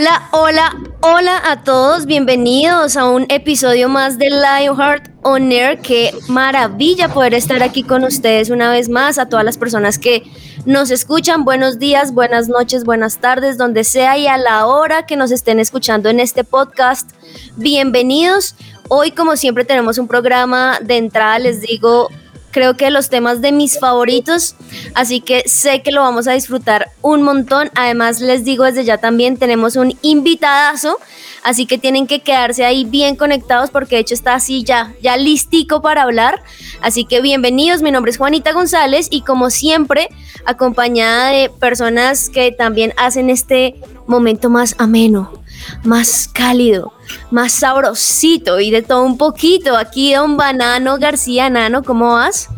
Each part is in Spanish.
Hola, hola, hola a todos, bienvenidos a un episodio más de Lionheart On Air. Qué maravilla poder estar aquí con ustedes una vez más, a todas las personas que nos escuchan. Buenos días, buenas noches, buenas tardes, donde sea y a la hora que nos estén escuchando en este podcast. Bienvenidos. Hoy, como siempre, tenemos un programa de entrada, les digo, creo que los temas de mis favoritos, así que sé que lo vamos a disfrutar un montón. Además, les digo desde ya también tenemos un invitadazo, así que tienen que quedarse ahí bien conectados porque de hecho está así ya, ya listico para hablar. Así que bienvenidos, mi nombre es Juanita González y como siempre, acompañada de personas que también hacen este momento más ameno, más cálido, más sabrosito y de todo un poquito. Aquí Don Banano García Nano, ¿cómo vas?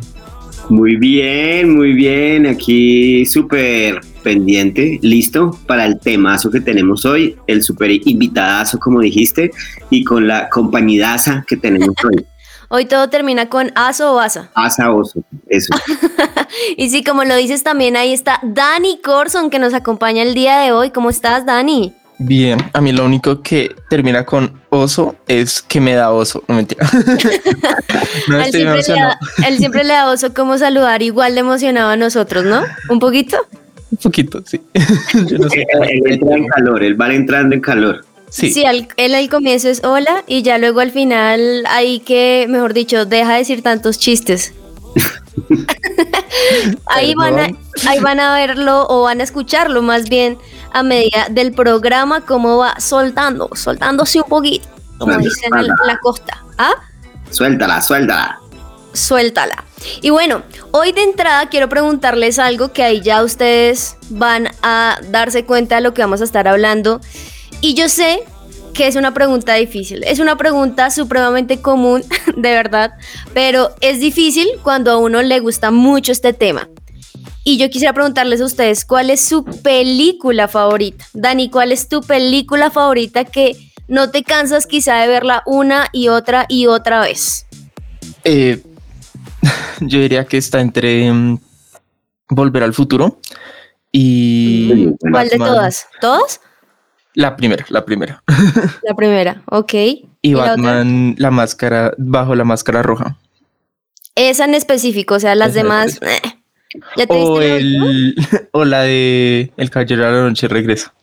Muy bien, muy bien. Aquí súper pendiente, listo para el temazo que tenemos hoy, el súper invitadazo, como dijiste, y con la compañidaza que tenemos hoy. Hoy todo termina con aso o asa. Asa oso, eso. y sí, como lo dices también, ahí está Dani Corson que nos acompaña el día de hoy. ¿Cómo estás, Dani? Bien, a mí lo único que termina con oso es que me da oso, no mentira. no él, siempre le da, él siempre le da oso como saludar, igual de emocionado a nosotros, ¿no? ¿Un poquito? Un poquito, sí. no sé. él, entra en calor, él va entrando en calor. Sí, sí él al comienzo es hola y ya luego al final hay que, mejor dicho, deja de decir tantos chistes. ahí, van a, ahí van a verlo o van a escucharlo más bien a medida del programa, cómo va soltando, soltándose un poquito, como dicen en la, costa. ¿Ah? Suéltala, suéltala. Suéltala. Y bueno, hoy de entrada quiero preguntarles algo que ahí ya ustedes van a darse cuenta de lo que vamos a estar hablando. Y yo sé que es una pregunta difícil. Es una pregunta supremamente común, de verdad, pero es difícil cuando a uno le gusta mucho este tema. Y yo quisiera preguntarles a ustedes, ¿cuál es su película favorita? Dani, ¿cuál es tu película favorita que no te cansas quizá de verla una y otra y otra vez? Eh, yo diría que está entre mm, Volver al futuro y... ¿Cuál de todas? ¿Todas? La primera, la primera. La primera, ok. Y, Batman, la, máscara, bajo la máscara roja. Esa en específico, o sea, las demás... Eh. ¿Ya te o, el, o la de El Caballero de la Noche regresa.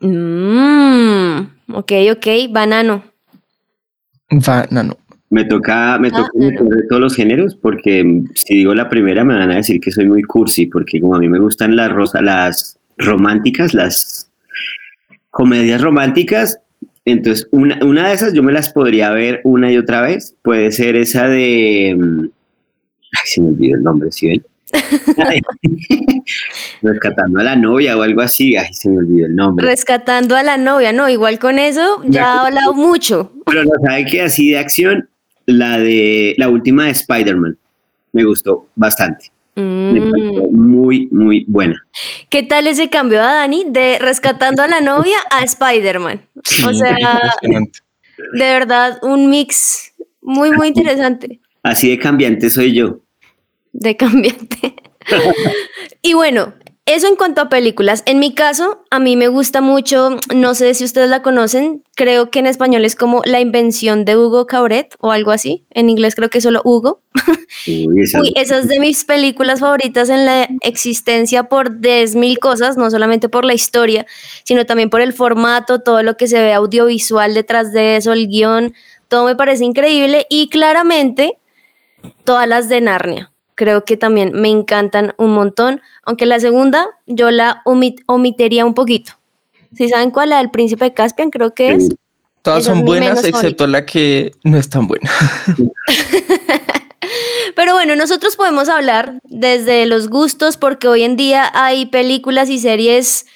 Mmm, ok, ok, banano. Banano. Me toca, me toca de todos los géneros, porque si digo la primera me van a decir que soy muy cursi, porque como a mí me gustan las rosas, las románticas, las comedias románticas, entonces una, una de esas yo me las podría ver una y otra vez. Puede ser esa de. Mm, ay, se me olvidó el nombre, ¿sí ven? Rescatando a la novia o algo así, ay, se me olvidó el nombre. Rescatando a la novia, no, igual con eso ya ha hablado mucho. Pero no sabe que así de acción, la de la última de Spider-Man, me gustó bastante. Me mm. muy, muy buena. ¿Qué tal ese cambio a Dani de rescatando a la novia a Spider-Man? O sea, de verdad, un mix muy, muy interesante. Así de cambiante soy yo de cambiante. y bueno, eso en cuanto a películas. En mi caso, a mí me gusta mucho, no sé si ustedes la conocen, creo que en español es como La invención de Hugo Cabret o algo así. En inglés creo que solo Hugo. Uy, esa, es de mis películas favoritas en la existencia por 10 mil cosas, no solamente por la historia, sino también por el formato, todo lo que se ve audiovisual detrás de eso, el guion, todo me parece increíble y claramente todas las de Narnia creo que también me encantan un montón, aunque la segunda yo la omitiría un poquito. Si saben cuál, la del príncipe de Caspian, creo que es. Todas son buenas, excepto la que no es tan buena. Pero bueno, nosotros podemos hablar desde los gustos porque hoy en día hay películas y series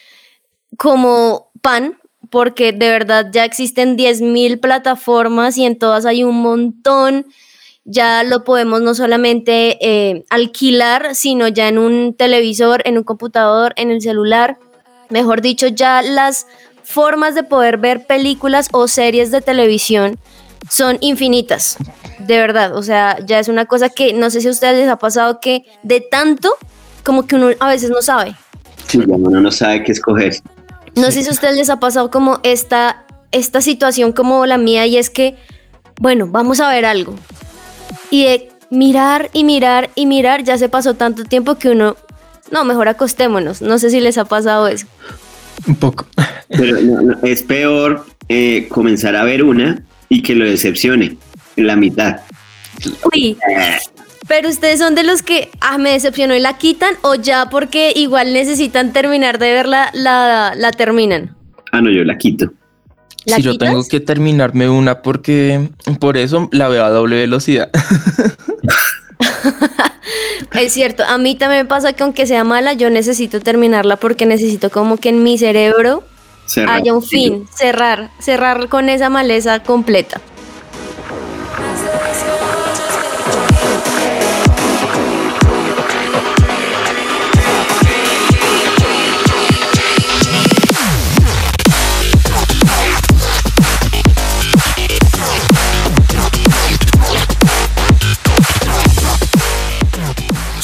como pan, porque de verdad ya existen 10.000 plataformas y en todas hay un montón. Ya lo podemos no solamente eh, alquilar, sino ya en un televisor, en un computador, en el celular. Mejor dicho, ya las formas de poder ver películas o series de televisión son infinitas, de verdad. O sea, ya es una cosa que no sé si a ustedes les ha pasado que de tanto como que uno a veces no sabe. Sí, uno no sabe qué escoger. No sé si a ustedes les ha pasado como esta, esta situación como la mía y es que, bueno, vamos a ver algo. Y de mirar y mirar y mirar, ya se pasó tanto tiempo que uno, no, mejor acostémonos. No sé si les ha pasado eso. Un poco. Pero es peor eh, comenzar a ver una y que lo decepcione en la mitad. Uy, pero ustedes son de los que, ah, me decepcionó y la quitan o ya porque igual necesitan terminar de verla, la, la terminan. Ah, no, yo la quito. Si yo tengo que terminarme una porque por eso la veo a doble velocidad. es cierto, a mí también me pasa que aunque sea mala, yo necesito terminarla porque necesito como que en mi cerebro haya un fin, cerrar, cerrar con esa maleza completa.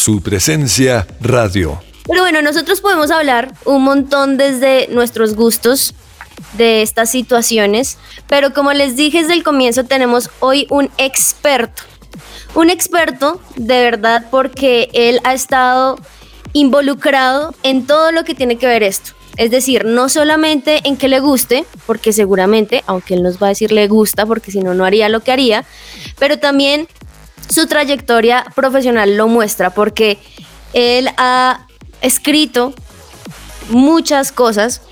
Su presencia radio. Pero bueno, nosotros podemos hablar un montón desde nuestros gustos de estas situaciones, pero como les dije desde el comienzo, tenemos hoy un experto. Un experto de verdad porque él ha estado involucrado en todo lo que tiene que ver esto. Es decir, no solamente en que le guste, porque seguramente, aunque él nos va a decir le gusta, porque si no, no haría lo que haría, pero también su trayectoria profesional lo muestra, porque él ha escrito muchas cosas.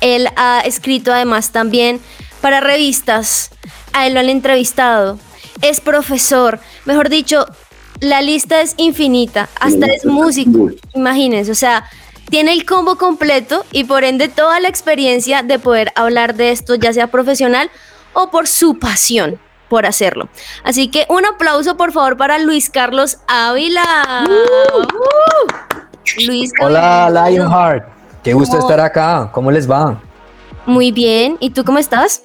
Él ha escrito además también para revistas. A él lo han entrevistado. Es profesor. Mejor dicho, la lista es infinita. Hasta es músico. Imagínense. O sea, tiene el combo completo y por ende toda la experiencia de poder hablar de esto, ya sea profesional o por su pasión por hacerlo. Así que un aplauso por favor para Luis Carlos Ávila. Uh. Luis. Hola, Lionheart. Qué gusto estar acá. ¿Cómo les va? Muy bien. ¿Y tú cómo estás?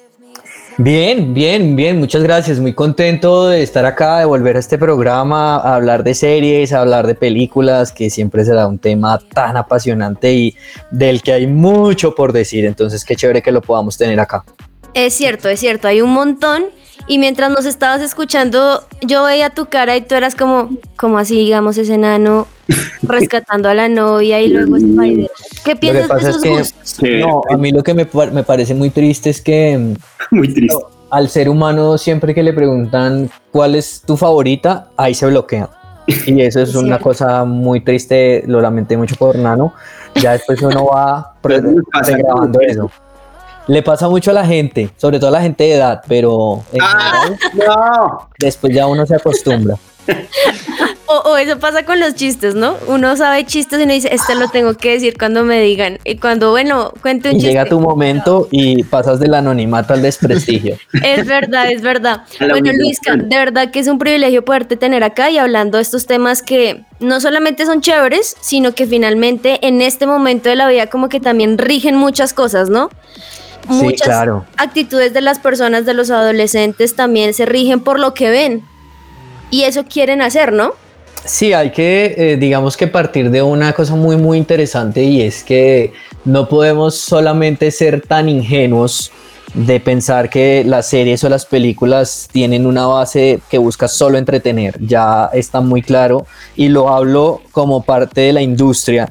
Bien, bien, bien, muchas gracias. Muy contento de estar acá, de volver a este programa, a hablar de series, a hablar de películas, que siempre será un tema tan apasionante y del que hay mucho por decir. Entonces, qué chévere que lo podamos tener acá. Es cierto, es cierto, hay un montón y mientras nos estabas escuchando, yo veía tu cara y tú eras como, como así, digamos, ese enano rescatando a la novia y luego Spider. ¿Qué piensas de esos gustos? No, a mí lo que me, me, parece muy triste es que muy triste. al ser humano siempre que le preguntan cuál es tu favorita, ahí se bloquea. Y eso es una cosa muy triste, lo lamenté mucho por Nano. Ya después uno va grabando eso. Le pasa mucho a la gente, sobre todo a la gente de edad, pero ah, después ya uno se acostumbra. O, eso pasa con los chistes, ¿no? Uno sabe chistes y uno dice, esto lo tengo que decir cuando me digan. Y cuando, bueno, cuente un chiste. Llega tu momento y pasas del anonimato al desprestigio. es verdad, es verdad. Bueno, Luisca, de verdad que es un privilegio poderte tener acá y hablando de estos temas que no solamente son chéveres, sino que finalmente en este momento de la vida como que también rigen muchas cosas, ¿no? Muchas actitudes de las personas, de los adolescentes, también se rigen por lo que ven. Y eso quieren hacer, ¿no? Sí, hay que, eh, digamos que partir de una cosa muy, muy interesante y es que no podemos solamente ser tan ingenuos de pensar que las series o las películas tienen una base que busca solo entretener. Ya está muy claro y lo hablo como parte de la industria,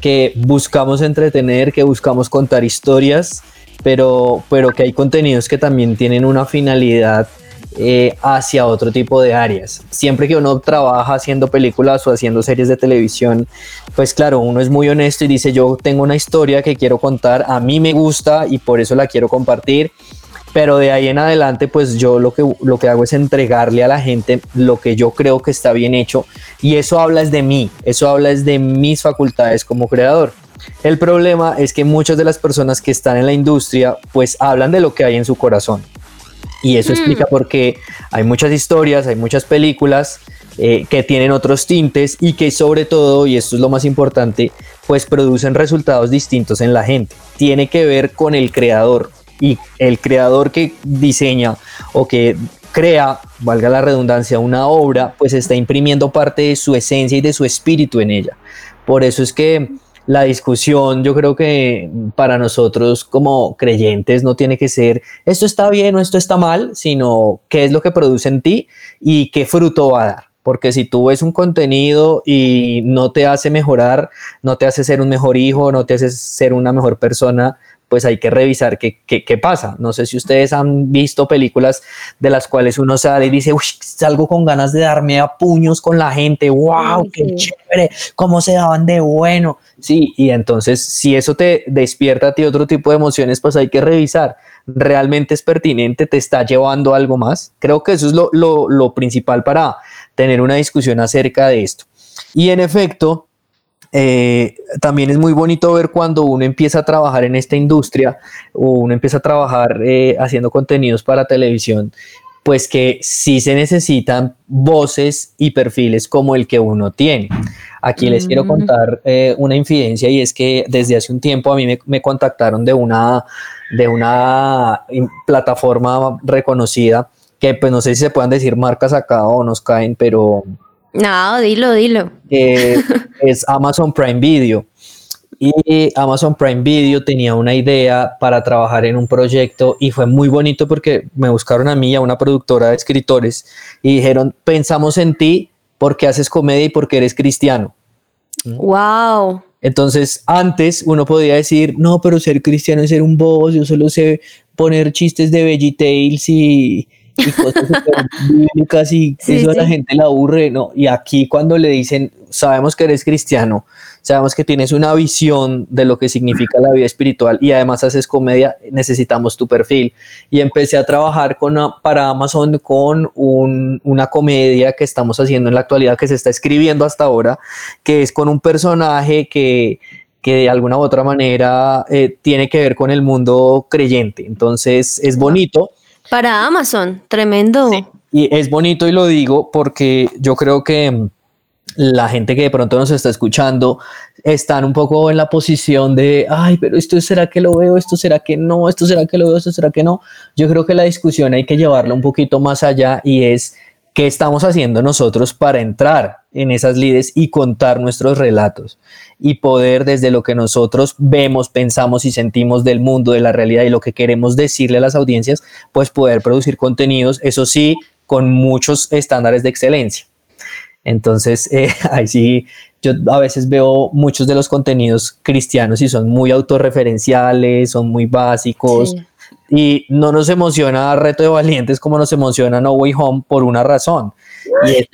que buscamos entretener, que buscamos contar historias pero, pero que hay contenidos que también tienen una finalidad eh, hacia otro tipo de áreas. Siempre que uno trabaja haciendo películas o haciendo series de televisión, pues claro, uno es muy honesto y dice yo tengo una historia que quiero contar, a mí me gusta y por eso la quiero compartir, pero de ahí en adelante pues yo lo que, lo que hago es entregarle a la gente lo que yo creo que está bien hecho y eso habla es de mí, eso habla es de mis facultades como creador. El problema es que muchas de las personas que están en la industria pues hablan de lo que hay en su corazón. Y eso explica por qué hay muchas historias, hay muchas películas eh, que tienen otros tintes y que sobre todo, y esto es lo más importante, pues producen resultados distintos en la gente. Tiene que ver con el creador y el creador que diseña o que crea, valga la redundancia, una obra, pues está imprimiendo parte de su esencia y de su espíritu en ella. Por eso es que la discusión, yo creo que para nosotros como creyentes no tiene que ser esto está bien o esto está mal, sino qué es lo que produce en ti y qué fruto va a dar. Porque si tú ves un contenido y no te hace mejorar, no te hace ser un mejor hijo, no te hace ser una mejor persona, pues hay que revisar qué, qué, pasa. No sé si ustedes han visto películas de las cuales uno sale y dice, uy, salgo con ganas de darme a puños con la gente, wow, qué chévere, cómo se daban de bueno. Sí, y entonces si eso te despierta a ti otro tipo de emociones, pues hay que revisar. ¿Realmente es pertinente? ¿Te está llevando algo más? Creo que eso es lo, lo, lo principal para tener una discusión acerca de esto. Y en efecto, eh, también es muy bonito ver cuando uno empieza a trabajar en esta industria o uno empieza a trabajar eh, haciendo contenidos para televisión, pues que sí se necesitan voces y perfiles como el que uno tiene. Aquí les quiero mm. contar eh, una infidencia y es que desde hace un tiempo a mí me, me contactaron de una, de una plataforma reconocida que pues no sé si se puedan decir marcas acá o nos caen, pero... No, dilo, dilo. es Amazon Prime Video. Y Amazon Prime Video tenía una idea para trabajar en un proyecto y fue muy bonito porque me buscaron a mí, a una productora de escritores, y dijeron, pensamos en ti porque haces comedia y porque eres cristiano. Wow. Entonces, antes uno podía decir, no, pero ser cristiano es ser un boss, yo solo sé poner chistes de VeggieTales y, y cosas bíblicas y eso a la gente la aburre, ¿no? Y aquí cuando le dicen, sabemos que eres cristiano, sabemos que tienes una visión de lo que significa la vida espiritual y además haces comedia, necesitamos tu perfil. Y empecé a trabajar con, para Amazon con una comedia que estamos haciendo en la actualidad, que se está escribiendo hasta ahora, que es con un personaje que que de alguna u otra manera eh, tiene que ver con el mundo creyente. Entonces es bonito para Amazon, tremendo. Y es bonito y lo digo porque yo creo que la gente que de pronto nos está escuchando están un poco en la posición de, ay, pero esto será que lo veo, esto será que no, esto será que lo veo, esto será que no. Yo creo que la discusión hay que llevarla un poquito más allá y es qué estamos haciendo nosotros para entrar en esas lides y contar nuestros relatos y poder desde lo que nosotros vemos, pensamos y sentimos del mundo, de la realidad y lo que queremos decirle a las audiencias, pues poder producir contenidos, eso sí, con muchos estándares de excelencia. Entonces, eh, ahí sí, yo a veces veo muchos de los contenidos cristianos y son muy autorreferenciales, son muy básicos. Y no nos emociona Reto de Valientes como nos emociona No Way Home por una razón. Y es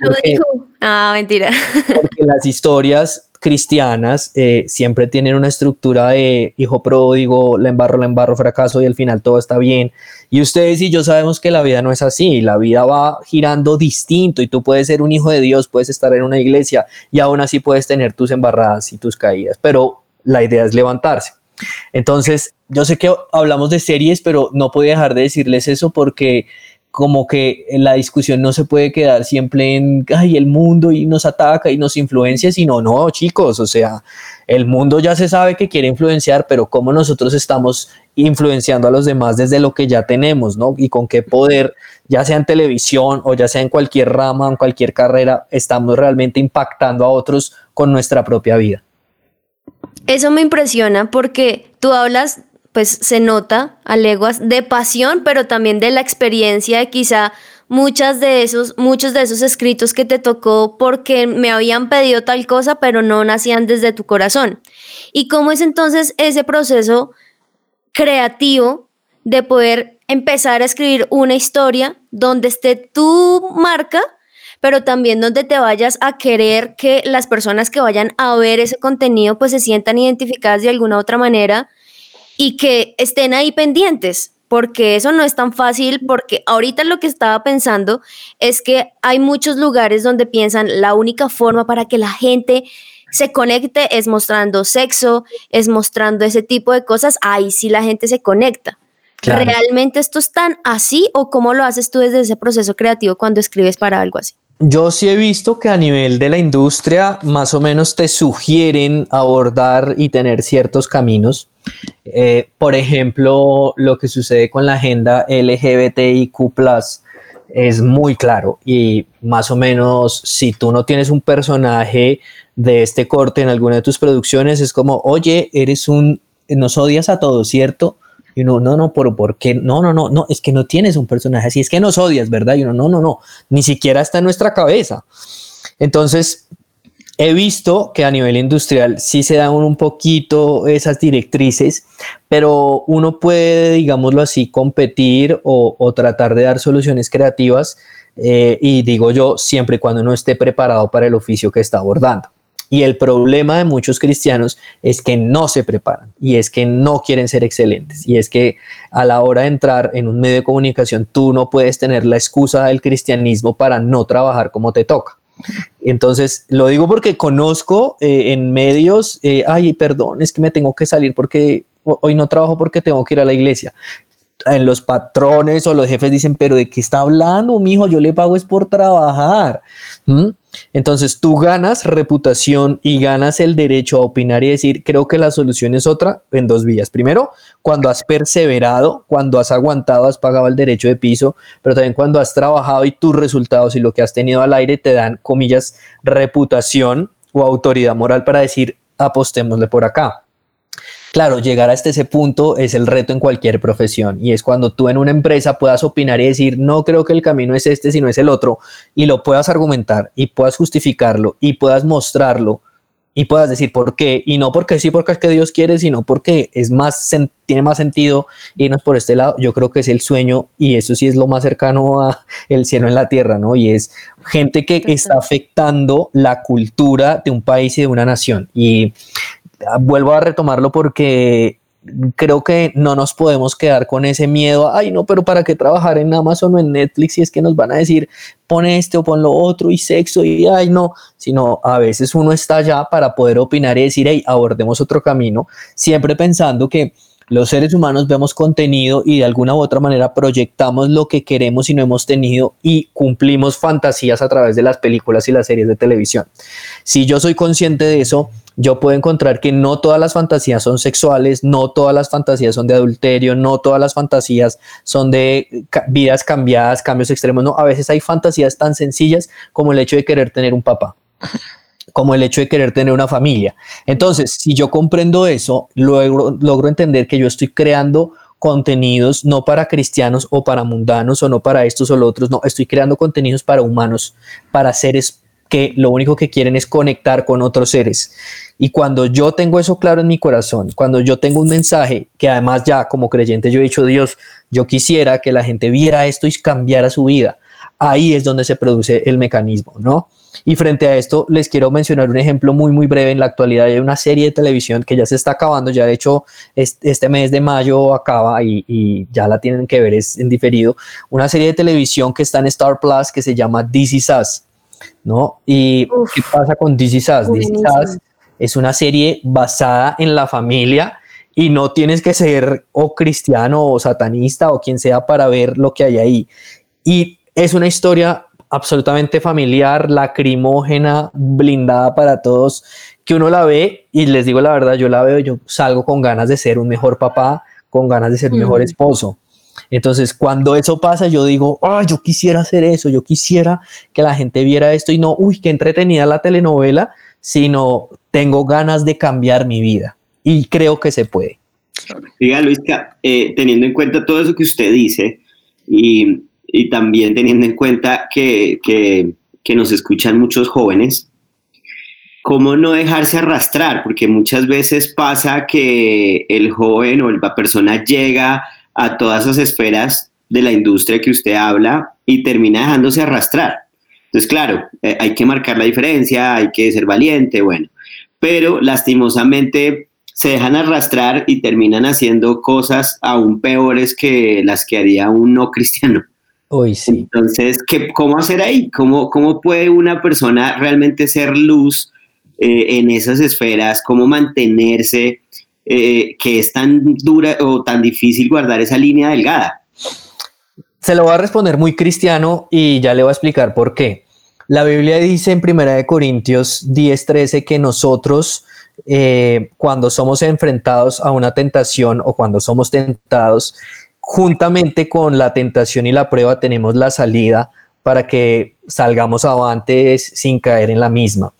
ah, mentira. Porque las historias cristianas eh, siempre tienen una estructura de hijo pródigo, la embarro, la embarro, fracaso y al final todo está bien. Y ustedes y yo sabemos que la vida no es así, la vida va girando distinto y tú puedes ser un hijo de Dios, puedes estar en una iglesia y aún así puedes tener tus embarradas y tus caídas, pero la idea es levantarse. Entonces, yo sé que hablamos de series, pero no puedo dejar de decirles eso porque como que la discusión no se puede quedar siempre en, ay, el mundo y nos ataca y nos influencia, sino, no, chicos, o sea, el mundo ya se sabe que quiere influenciar, pero cómo nosotros estamos influenciando a los demás desde lo que ya tenemos, ¿no? Y con qué poder, ya sea en televisión o ya sea en cualquier rama, en cualquier carrera, estamos realmente impactando a otros con nuestra propia vida. Eso me impresiona porque tú hablas pues se nota a leguas de pasión, pero también de la experiencia de quizá muchas de esos, muchos de esos escritos que te tocó porque me habían pedido tal cosa, pero no nacían desde tu corazón. ¿Y cómo es entonces ese proceso creativo de poder empezar a escribir una historia donde esté tu marca, pero también donde te vayas a querer que las personas que vayan a ver ese contenido pues se sientan identificadas de alguna otra manera? Y que estén ahí pendientes, porque eso no es tan fácil, porque ahorita lo que estaba pensando es que hay muchos lugares donde piensan la única forma para que la gente se conecte es mostrando sexo, es mostrando ese tipo de cosas, ahí sí la gente se conecta. ¿Realmente esto es tan así o cómo lo haces tú desde ese proceso creativo cuando escribes para algo así? Yo sí he visto que a nivel de la industria más o menos te sugieren abordar y tener ciertos caminos. Eh, por ejemplo, lo que sucede con la agenda LGBTIQ es muy claro y más o menos si tú no tienes un personaje de este corte en alguna de tus producciones es como, oye, eres un, nos odias a todos, ¿cierto? Y uno, no, no, pero ¿por qué? No, no, no, no, es que no tienes un personaje así, es que nos odias, ¿verdad? Y uno, no, no, no, ni siquiera está en nuestra cabeza. Entonces, he visto que a nivel industrial sí se dan un poquito esas directrices, pero uno puede, digámoslo así, competir o, tratar de dar soluciones creativas. Eh, y digo yo, siempre y cuando uno esté preparado para el oficio que está abordando. Y el problema de muchos cristianos es que no se preparan y es que no quieren ser excelentes. Y es que a la hora de entrar en un medio de comunicación, tú no puedes tener la excusa del cristianismo para no trabajar como te toca. Entonces, lo digo porque conozco eh, en medios, eh, ay, perdón, es que me tengo que salir porque hoy no trabajo porque tengo que ir a la iglesia en los patrones o los jefes dicen, pero ¿de qué está hablando, mijo? Yo le pago es por trabajar. Entonces tú ganas reputación y ganas el derecho a opinar y decir, creo que la solución es otra en dos vías. Primero, cuando has perseverado, cuando has aguantado, has pagado el derecho de piso, pero también cuando has trabajado y tus resultados y lo que has tenido al aire te dan, comillas, reputación o autoridad moral para decir, apostémosle por acá. Claro, llegar hasta ese punto es el reto en cualquier profesión y es cuando tú en una empresa puedas opinar y decir, no creo que el camino es este, sino es el otro, y lo puedas argumentar y puedas justificarlo y puedas mostrarlo y puedas decir por qué, y no porque sí, porque es que Dios quiere, sino porque es más, tiene más sentido irnos por este lado, yo creo que es el sueño y eso sí es lo más cercano a el cielo en la tierra, ¿no? Y es gente que está afectando la cultura de un país y de una nación. Y vuelvo a retomarlo porque creo que no nos podemos quedar con ese miedo, ay no, pero ¿para qué trabajar en Amazon o en Netflix si es que nos van a decir pon este o pon lo otro y sexo y ay no, sino a veces uno está allá para poder opinar y decir, hey, abordemos otro camino, siempre pensando que los seres humanos vemos contenido y de alguna u otra manera proyectamos lo que queremos y no hemos tenido y cumplimos fantasías a través de las películas y las series de televisión. Si yo soy consciente de eso, yo puedo encontrar que no todas las fantasías son sexuales, no todas las fantasías son de adulterio, no todas las fantasías son de vidas cambiadas, cambios extremos, no, a veces hay fantasías tan sencillas como el hecho de querer tener un papá como el hecho de querer tener una familia. Entonces, si yo comprendo eso, logro entender que yo estoy creando contenidos no para cristianos o para mundanos o no para estos o los otros, no, estoy creando contenidos para humanos, para seres que lo único que quieren es conectar con otros seres. Y cuando yo tengo eso claro en mi corazón, cuando yo tengo un mensaje que además ya como creyente yo he dicho, Dios, yo quisiera que la gente viera esto y cambiara su vida, ahí es donde se produce el mecanismo, ¿no? Y frente a esto, les quiero mencionar un ejemplo muy, muy breve. En la actualidad hay una serie de televisión que ya se está acabando, ya de hecho este mes de mayo acaba y, ya la tienen que ver, es en diferido. Una serie de televisión que está en Star Plus que se llama This Is Us, ¿no? ¿Y qué pasa con This Is Us? This Is Us es una serie basada en la familia y no tienes que ser o cristiano o satanista o quien sea para ver lo que hay ahí. Y es una historia absolutamente familiar, lacrimógena, blindada para todos, que uno la ve y les digo la verdad, yo la veo, yo salgo con ganas de ser un mejor papá, con ganas de ser un mejor esposo. Entonces, cuando eso pasa, yo digo, ah, yo quisiera hacer eso, yo quisiera que la gente viera esto y no, uy, qué entretenida la telenovela, sino tengo ganas de cambiar mi vida y creo que se puede. Diga, Luis, eh, teniendo en cuenta todo eso que usted dice y y también teniendo en cuenta que, nos escuchan muchos jóvenes, ¿cómo no dejarse arrastrar? Porque muchas veces pasa que el joven o la persona llega a todas esas esferas de la industria que usted habla y termina dejándose arrastrar. Entonces, claro, eh, hay que marcar la diferencia, hay que ser valiente, bueno, pero lastimosamente se dejan arrastrar y terminan haciendo cosas aún peores que las que haría un no cristiano. Sí. Entonces, ¿qué, ¿cómo hacer ahí? ¿Cómo, ¿Cómo puede una persona realmente ser luz eh, en esas esferas? ¿Cómo mantenerse? eh, que es tan dura o tan difícil guardar esa línea delgada? Se lo voy a responder muy cristiano y ya le voy a explicar por qué. La Biblia dice en Primera de Corintios 10:13 que nosotros eh, cuando somos enfrentados a una tentación o cuando somos tentados, juntamente con la tentación y la prueba tenemos la salida para que salgamos avantes sin caer en la misma.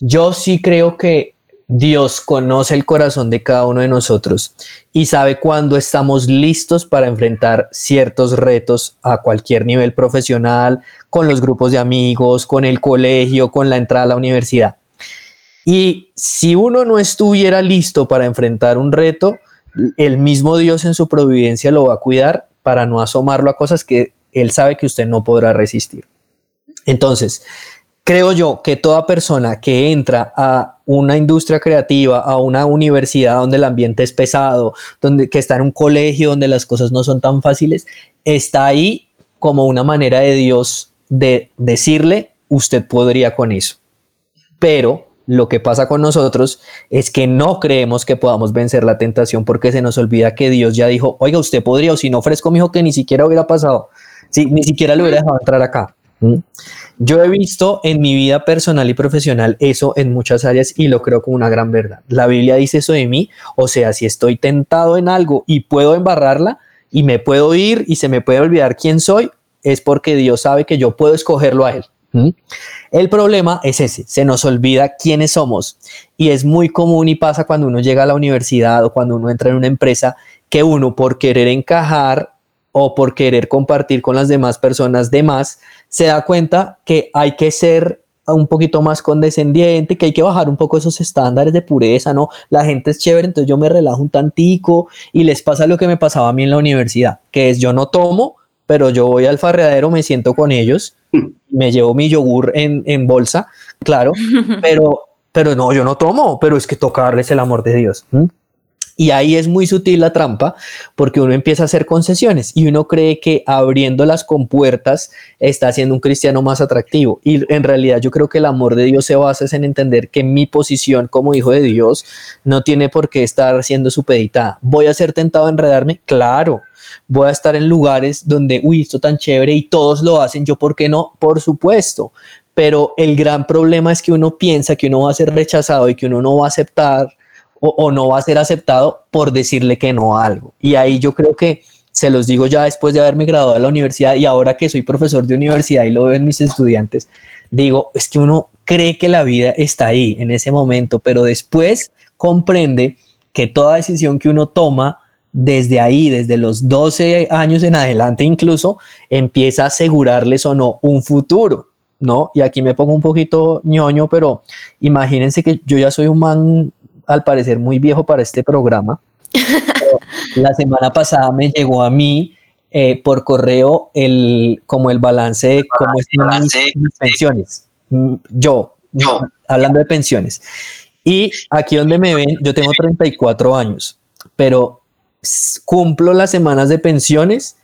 Yo sí creo que Dios conoce el corazón de cada uno de nosotros y sabe cuándo estamos listos para enfrentar ciertos retos a cualquier nivel profesional, con los grupos de amigos, con el colegio, con la entrada a la universidad. Y si uno no estuviera listo para enfrentar un reto, el mismo Dios en su providencia lo va a cuidar para no asomarlo a cosas que él sabe que usted no podrá resistir. Entonces, creo yo que toda persona que entra a una industria creativa, a una universidad donde el ambiente es pesado, donde que está en un colegio donde las cosas no son tan fáciles, está ahí como una manera de Dios de decirle, usted podría con eso. Pero lo que pasa con nosotros es que no creemos que podamos vencer la tentación porque se nos olvida que Dios ya dijo, oiga, usted podría, o si no ofrezco mi hijo que ni siquiera hubiera pasado, si ni siquiera le hubiera dejado entrar acá. ¿Mm? Yo he visto en mi vida personal y profesional eso en muchas áreas y lo creo como una gran verdad. La Biblia dice eso de mí, o sea, si estoy tentado en algo y puedo embarrarla y me puedo ir y se me puede olvidar quién soy, es porque Dios sabe que yo puedo escogerlo a Él. ¿Mm? El problema es ese, se nos olvida quiénes somos y es muy común y pasa cuando uno llega a la universidad o cuando uno entra en una empresa que uno por querer encajar o por querer compartir con las demás personas de más, se da cuenta que hay que ser un poquito más condescendiente, que hay que bajar un poco esos estándares de pureza, ¿no? La gente es chévere, entonces yo me relajo un tantico y les pasa lo que me pasaba a mí en la universidad, que es yo no tomo, pero yo voy al farreadero, me siento con ellos, me llevo mi yogur en, en bolsa, claro, pero, pero no, yo no tomo, pero es que tocarles el amor de Dios. Y ahí es muy sutil la trampa porque uno empieza a hacer concesiones y uno cree que abriendo las compuertas está haciendo un cristiano más atractivo. Y en realidad yo creo que el amor de Dios se basa en entender que mi posición como hijo de Dios no tiene por qué estar siendo supeditada. ¿Voy a ser tentado a enredarme? Claro. Voy a estar en lugares donde, uy, esto tan chévere y todos lo hacen, yo, ¿por qué no? Por supuesto. Pero el gran problema es que uno piensa que uno va a ser rechazado y que uno no va a aceptar o, no va a ser aceptado por decirle que no a algo. Y ahí yo creo que se los digo ya después de haberme graduado de la universidad y ahora que soy profesor de universidad y lo veo en mis estudiantes, digo, es que uno cree que la vida está ahí en ese momento, pero después comprende que toda decisión que uno toma desde ahí, desde los 12 años en adelante incluso, empieza a asegurarles o no un futuro. ¿No? Y aquí me pongo un poquito ñoño, pero imagínense que yo ya soy un man al parecer muy viejo para este programa. la semana pasada me llegó a mí eh, por correo el, como el balance de cómo están mis pensiones. Mm, Yo, yo, hablando de pensiones. Y aquí donde me ven, yo tengo 34 años, pero cumplo las semanas de pensiones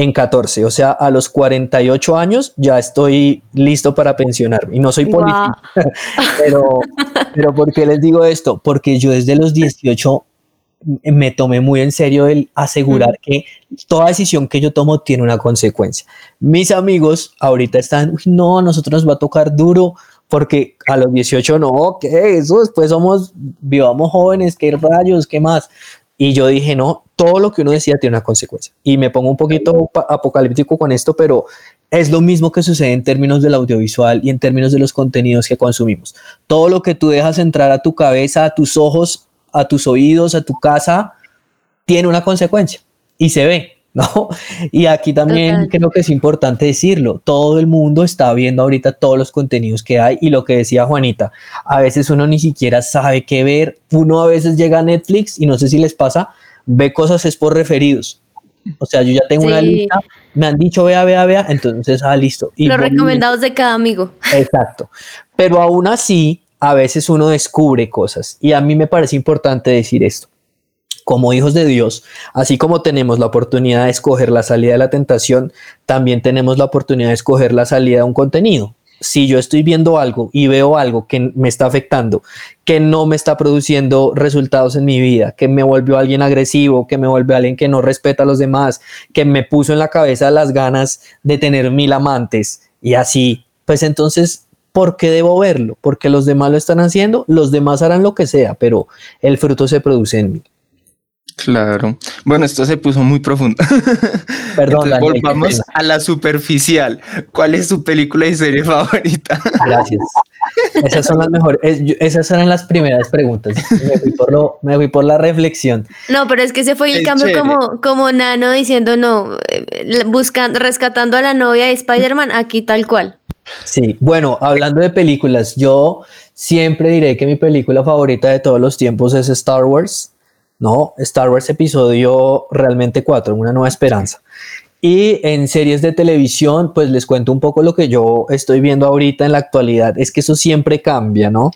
en 14, o sea, a los 48 años ya estoy listo para pensionarme y no soy Wow. político, pero, pero ¿por qué les digo esto? Porque yo desde los 18 me tomé muy en serio el asegurar que toda decisión que yo tomo tiene una consecuencia. Mis amigos ahorita están, "Uy, no, a nosotros nos va a tocar duro porque a los 18 no, ¿qué? Eso después somos, vivamos jóvenes, ¿qué rayos? ¿Qué más? Y yo dije, no, todo lo que uno decía tiene una consecuencia. Y me pongo un poquito apocalíptico con esto, pero es lo mismo que sucede en términos del audiovisual y en términos de los contenidos que consumimos. Todo lo que tú dejas entrar a tu cabeza, a tus ojos, a tus oídos, a tu casa, tiene una consecuencia y se ve, ¿no? Y aquí también Total. creo que es importante decirlo, todo el mundo está viendo ahorita todos los contenidos que hay y lo que decía Juanita, a veces uno ni siquiera sabe qué ver, uno a veces llega a Netflix y no sé si les pasa, ve cosas es por referidos. O sea, yo ya tengo una lista, me han dicho vea, vea, vea, entonces, ah, listo. Y Los recomendados de cada amigo. Exacto. Pero aún así, a veces uno descubre cosas y a mí me parece importante decir esto. Como hijos de Dios, así como tenemos la oportunidad de escoger la salida de la tentación, también tenemos la oportunidad de escoger la salida de un contenido si yo estoy viendo algo y veo algo que me está afectando, que no me está produciendo resultados en mi vida, que me volvió alguien agresivo, que me volvió alguien que no respeta a los demás, que me puso en la cabeza las ganas de tener mil amantes y así, pues entonces, ¿por qué debo verlo? Porque los demás lo están haciendo, los demás harán lo que sea, pero el fruto se produce en mí. Claro. Bueno, esto se puso muy profundo. Perdón. volvamos a la superficial. ¿Cuál es su película y serie favorita? Gracias. Esas son las mejores. Esas eran las primeras preguntas. Me fui por, lo, me fui por la reflexión. No, pero es que se fue el cambio como, como Nano diciendo no, eh, buscando, rescatando a la novia de Spider-Man, aquí tal cual. Sí, bueno, hablando de películas, yo siempre diré que mi película favorita de todos los tiempos es Star Wars. ¿No? Star Wars episodio realmente 4, Una Nueva Esperanza. Y en series de televisión, pues les cuento un poco lo que yo estoy viendo ahorita en la actualidad. Es que eso siempre cambia, ¿no?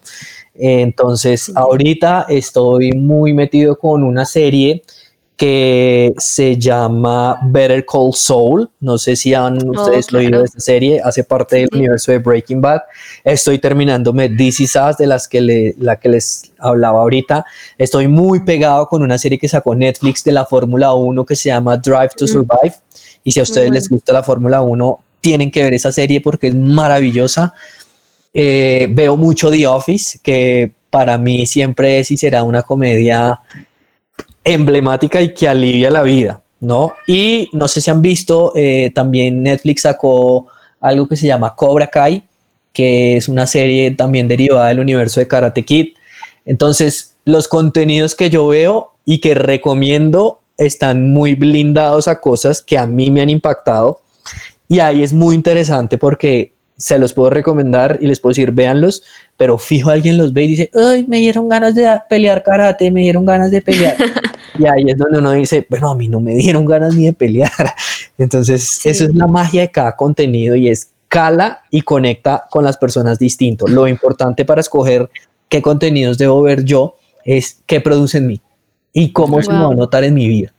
Entonces, ahorita estoy muy metido con una serie que se llama Better Call Saul. No sé si han ustedes oído de esta serie, hace parte del universo de Breaking Bad. Estoy terminándome DC Sass, de las que le, la que les hablaba ahorita. Estoy muy pegado con una serie que sacó Netflix de la Fórmula 1 que se llama Drive to Survive. Y si a ustedes les gusta la Fórmula 1, tienen que ver esa serie porque es maravillosa. Eh, veo mucho The Office, que para mí siempre es y será una comedia emblemática y que alivia la vida, ¿no? Y no sé si han visto, eh, también Netflix sacó algo que se llama Cobra Kai, que es una serie también derivada del universo de Karate Kid. Entonces, los contenidos que yo veo y que recomiendo están muy blindados a cosas que a mí me han impactado. Y ahí es muy interesante porque se los puedo recomendar y les puedo decir, véanlos, pero fijo alguien los ve y dice, ay, me dieron ganas de pelear karate, me dieron ganas de pelear. y ahí es donde uno dice, bueno, a mí no me dieron ganas ni de pelear. Entonces, eso es la magia de cada contenido y es cala y conecta con las personas distintos. Lo importante para escoger qué contenidos debo ver yo es qué produce en mí y cómo se me va a notar en mi vida.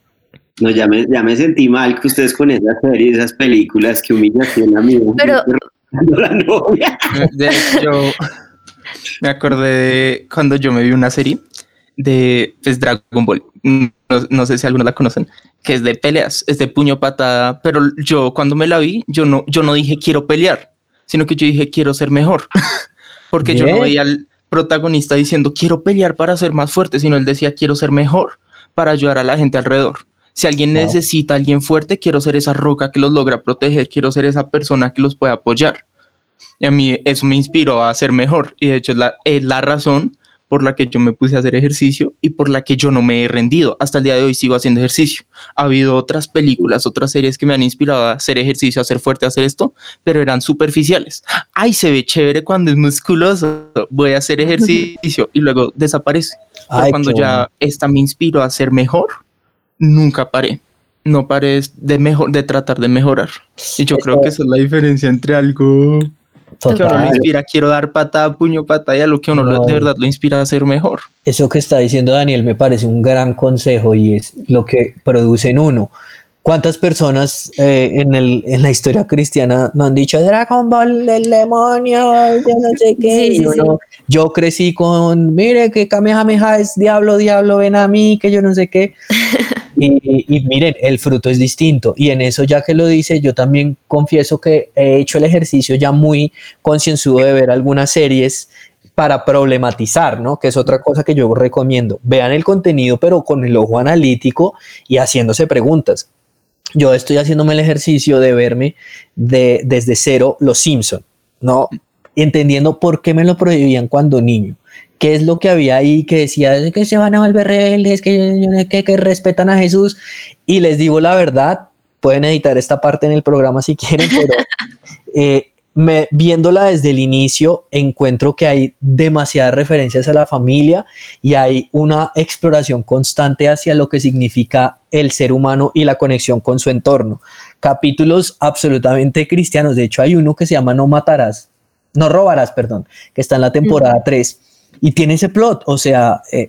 No, ya me, ya me sentí mal que ustedes con esas series, esas películas, que humillación a mí. Pero, la novia. De hecho, me acordé de cuando yo me vi una serie de pues, Dragon Ball. No, sé si algunos la conocen, que es de peleas, es de puño patada, pero yo cuando me la vi, yo no, yo no dije quiero pelear, sino que yo dije quiero ser mejor, porque yo no veía al protagonista diciendo quiero pelear para ser más fuerte, sino él decía quiero ser mejor para ayudar a la gente alrededor. Si alguien necesita a alguien fuerte, quiero ser esa roca que los logra proteger, quiero ser esa persona que los puede apoyar. Y a mí eso me inspiró a ser mejor. Y de hecho es la, es la razón por la que yo me puse a hacer ejercicio y por la que yo no me he rendido. Hasta el día de hoy sigo haciendo ejercicio. Ha habido otras películas, otras series que me han inspirado a hacer ejercicio, a ser fuerte, a hacer esto, pero eran superficiales. Ay, se ve chévere cuando es musculoso. Voy a hacer ejercicio y luego desaparece. cuando ya esta me inspiró a ser mejor, nunca paré. No paré de, mejor, de tratar de mejorar. Y yo creo que esa es la diferencia entre algo que uno lo inspira, quiero dar patada, puño, patada, y a lo que uno de verdad lo inspira a ser mejor. Eso que está diciendo Daniel me parece un gran consejo y es lo que produce en uno. ¿Cuántas personas eh, en, el, en la historia cristiana no han dicho Dragon Ball, el demonio, yo no sé qué? yo, yo crecí con, mire que Kamehameha es diablo, diablo, ven a mí, que yo no sé qué. y, miren, el fruto es distinto. Y en eso, ya que lo dice, yo también confieso que he hecho el ejercicio ya muy concienzudo de ver algunas series para problematizar, ¿no? Que es otra cosa que yo recomiendo. Vean el contenido, pero con el ojo analítico y haciéndose preguntas yo estoy haciéndome el ejercicio de verme de, desde cero Los Simpson, ¿no? Entendiendo por qué me lo prohibían cuando niño. ¿Qué es lo que había ahí que decía que se van a volver rebeldes, que, que, que respetan a Jesús? Y les digo la verdad, pueden editar esta parte en el programa si quieren, pero eh, me, viéndola desde el inicio, encuentro que hay demasiadas referencias a la familia y hay una exploración constante hacia lo que significa el ser humano y la conexión con su entorno. Capítulos absolutamente cristianos. De hecho, hay uno que se llama No matarás, no robarás, perdón, que está en la temporada 3 y tiene ese plot, o sea, eh,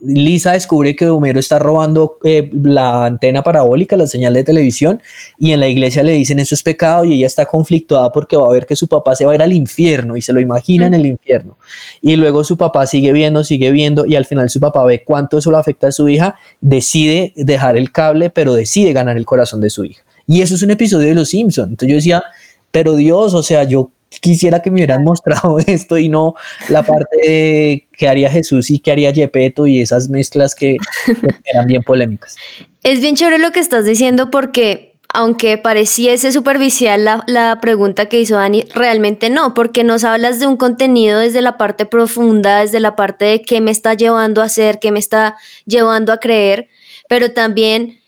Lisa descubre que Homero está robando eh, la antena parabólica, la señal de televisión, y en la iglesia le dicen eso es pecado y ella está conflictuada porque va a ver que su papá se va a ir al infierno y se lo imagina en el infierno. Y luego su papá sigue viendo, sigue viendo y al final su papá ve cuánto eso lo afecta a su hija, decide dejar el cable, pero decide ganar el corazón de su hija. Y eso es un episodio de Los Simpsons. Entonces yo decía, pero Dios, o sea, yo quisiera que me hubieran mostrado esto y no la parte que haría Jesús y que haría Yepeto y esas mezclas que, eran bien polémicas. Es bien chévere lo que estás diciendo porque aunque pareciese superficial la, la, pregunta que hizo Dani, realmente no, porque nos hablas de un contenido desde la parte profunda, desde la parte de qué me está llevando a hacer, qué me está llevando a creer, pero también